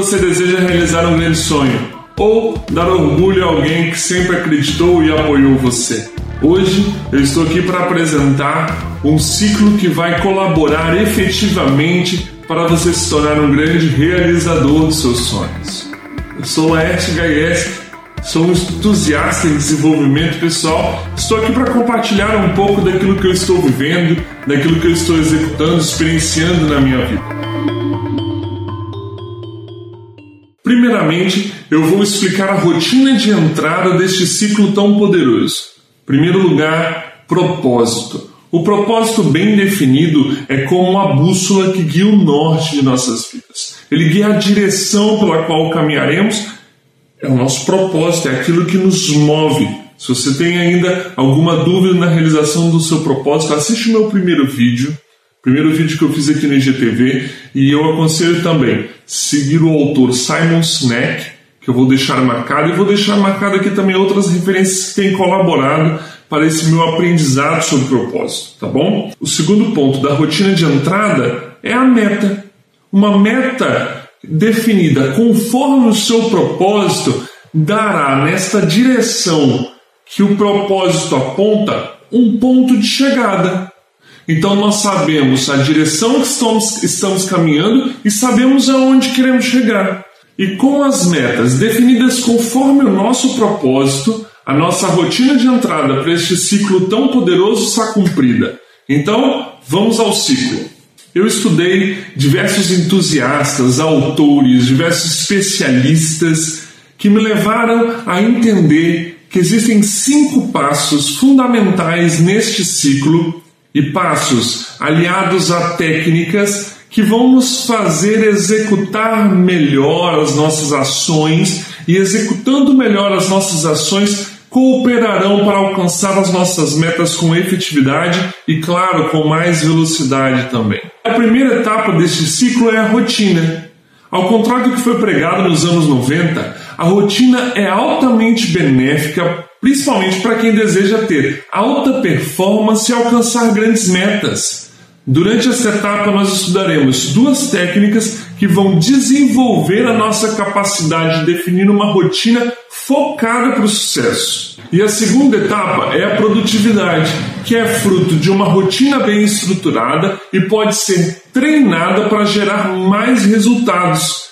você deseja realizar um grande sonho ou dar orgulho a alguém que sempre acreditou e apoiou você. Hoje eu estou aqui para apresentar um ciclo que vai colaborar efetivamente para você se tornar um grande realizador dos seus sonhos. Eu sou Laerte Gaieski, sou um entusiasta em desenvolvimento pessoal. Estou aqui para compartilhar um pouco daquilo que eu estou vivendo, daquilo que eu estou executando, experienciando na minha vida. Primeiramente, eu vou explicar a rotina de entrada deste ciclo tão poderoso. Primeiro lugar, propósito. O propósito bem definido é como uma bússola que guia o norte de nossas vidas. Ele guia a direção pela qual caminharemos. É o nosso propósito, é aquilo que nos move. Se você tem ainda alguma dúvida na realização do seu propósito, assiste o meu primeiro vídeo, primeiro vídeo que eu fiz aqui no IGTV, e eu aconselho também seguir o autor Simon Sinek, que eu vou deixar marcado, e vou deixar marcado aqui também outras referências que têm colaborado para esse meu aprendizado sobre propósito, tá bom? O segundo ponto da rotina de entrada é a meta. Uma meta definida conforme o seu propósito dará nesta direção que o propósito aponta um ponto de chegada. Então nós sabemos a direção que estamos, estamos caminhando e sabemos aonde queremos chegar. E com as metas definidas conforme o nosso propósito, a nossa rotina de entrada para este ciclo tão poderoso está cumprida. Então, vamos ao ciclo. Eu estudei diversos entusiastas, autores, diversos especialistas que me levaram a entender que existem cinco passos fundamentais neste ciclo e passos aliados a técnicas que vão nos fazer executar melhor as nossas ações e executando melhor as nossas ações cooperarão para alcançar as nossas metas com efetividade e, claro, com mais velocidade também. A primeira etapa deste ciclo é a rotina. Ao contrário do que foi pregado nos anos 90, a rotina é altamente benéfica, principalmente para quem deseja ter alta performance e alcançar grandes metas. Durante esta etapa, nós estudaremos duas técnicas que vão desenvolver a nossa capacidade de definir uma rotina focada para o sucesso. E a segunda etapa é a produtividade, que é fruto de uma rotina bem estruturada e pode ser treinada para gerar mais resultados.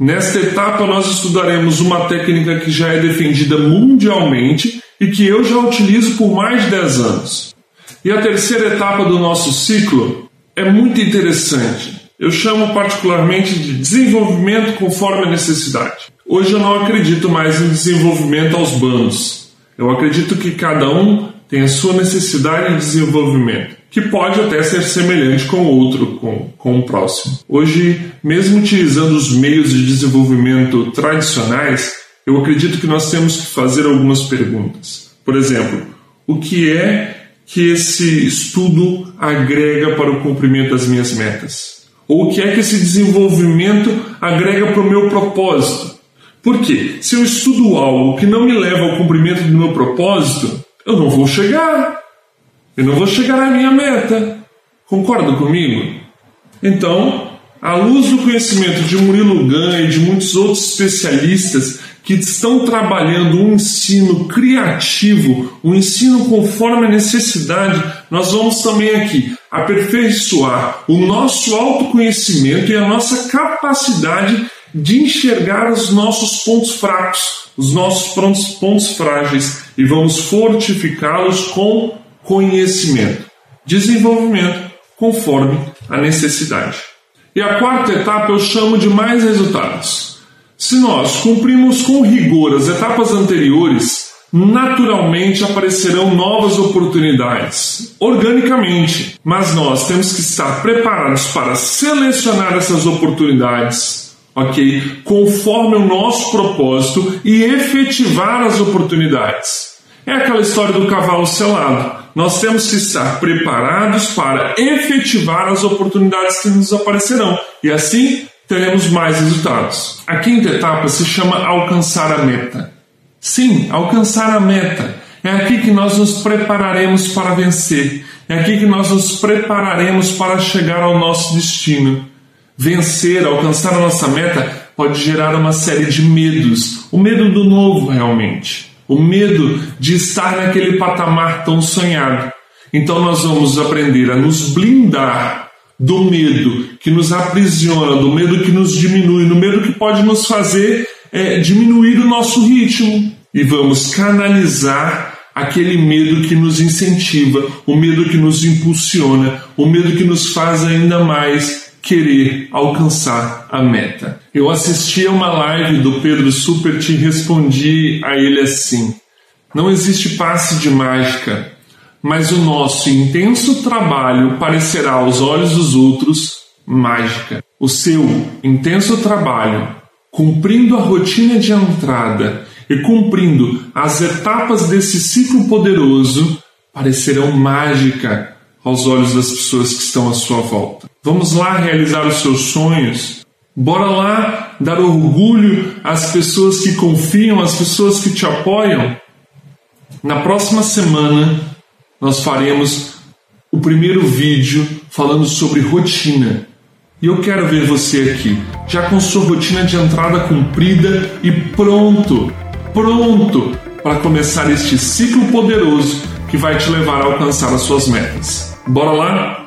Nesta etapa, nós estudaremos uma técnica que já é defendida mundialmente e que eu já utilizo por mais de 10 anos. E a terceira etapa do nosso ciclo é muito interessante. Eu chamo particularmente de desenvolvimento conforme a necessidade. Hoje eu não acredito mais em desenvolvimento aos bandos. Eu acredito que cada um tem a sua necessidade de desenvolvimento, que pode até ser semelhante com outro, com, com o próximo. Hoje, mesmo utilizando os meios de desenvolvimento tradicionais, eu acredito que nós temos que fazer algumas perguntas. Por exemplo, o que é que esse estudo agrega para o cumprimento das minhas metas? Ou o que é que esse desenvolvimento agrega para o meu propósito? Porque se eu estudo algo que não me leva ao cumprimento do meu propósito, eu não vou chegar. Eu não vou chegar à minha meta. Concorda comigo? Então, à luz do conhecimento de Murilo Gun e de muitos outros especialistas que estão trabalhando um ensino criativo, um ensino conforme a necessidade, nós vamos também aqui aperfeiçoar o nosso autoconhecimento e a nossa capacidade de enxergar os nossos pontos fracos, os nossos pontos frágeis e vamos fortificá-los com conhecimento, desenvolvimento conforme a necessidade. E a quarta etapa eu chamo de mais resultados. Se nós cumprimos com rigor as etapas anteriores, naturalmente aparecerão novas oportunidades, organicamente, mas nós temos que estar preparados para selecionar essas oportunidades, ok? Conforme o nosso propósito e efetivar as oportunidades. É aquela história do cavalo selado. Nós temos que estar preparados para efetivar as oportunidades que nos aparecerão e assim teremos mais resultados. A quinta etapa se chama alcançar a meta. Sim, alcançar a meta. É aqui que nós nos prepararemos para vencer. É aqui que nós nos prepararemos para chegar ao nosso destino. Vencer, alcançar a nossa meta, pode gerar uma série de medos. O medo do novo, realmente. O medo de estar naquele patamar tão sonhado. Então, nós vamos aprender a nos blindar do medo que nos aprisiona, do medo que nos diminui, do medo que pode nos fazer é, diminuir o nosso ritmo. E vamos canalizar aquele medo que nos incentiva, o medo que nos impulsiona, o medo que nos faz ainda mais querer alcançar a meta. Eu assisti a uma live do Pedro Super e respondi a ele assim: Não existe passe de mágica, mas o nosso intenso trabalho parecerá aos olhos dos outros mágica. O seu intenso trabalho, cumprindo a rotina de entrada e cumprindo as etapas desse ciclo poderoso, parecerão mágica aos olhos das pessoas que estão à sua volta. Vamos lá realizar os seus sonhos. Bora lá dar orgulho às pessoas que confiam, às pessoas que te apoiam. Na próxima semana, nós faremos o primeiro vídeo falando sobre rotina. E eu quero ver você aqui, já com sua rotina de entrada cumprida e pronto pronto para começar este ciclo poderoso que vai te levar a alcançar as suas metas. Bora lá?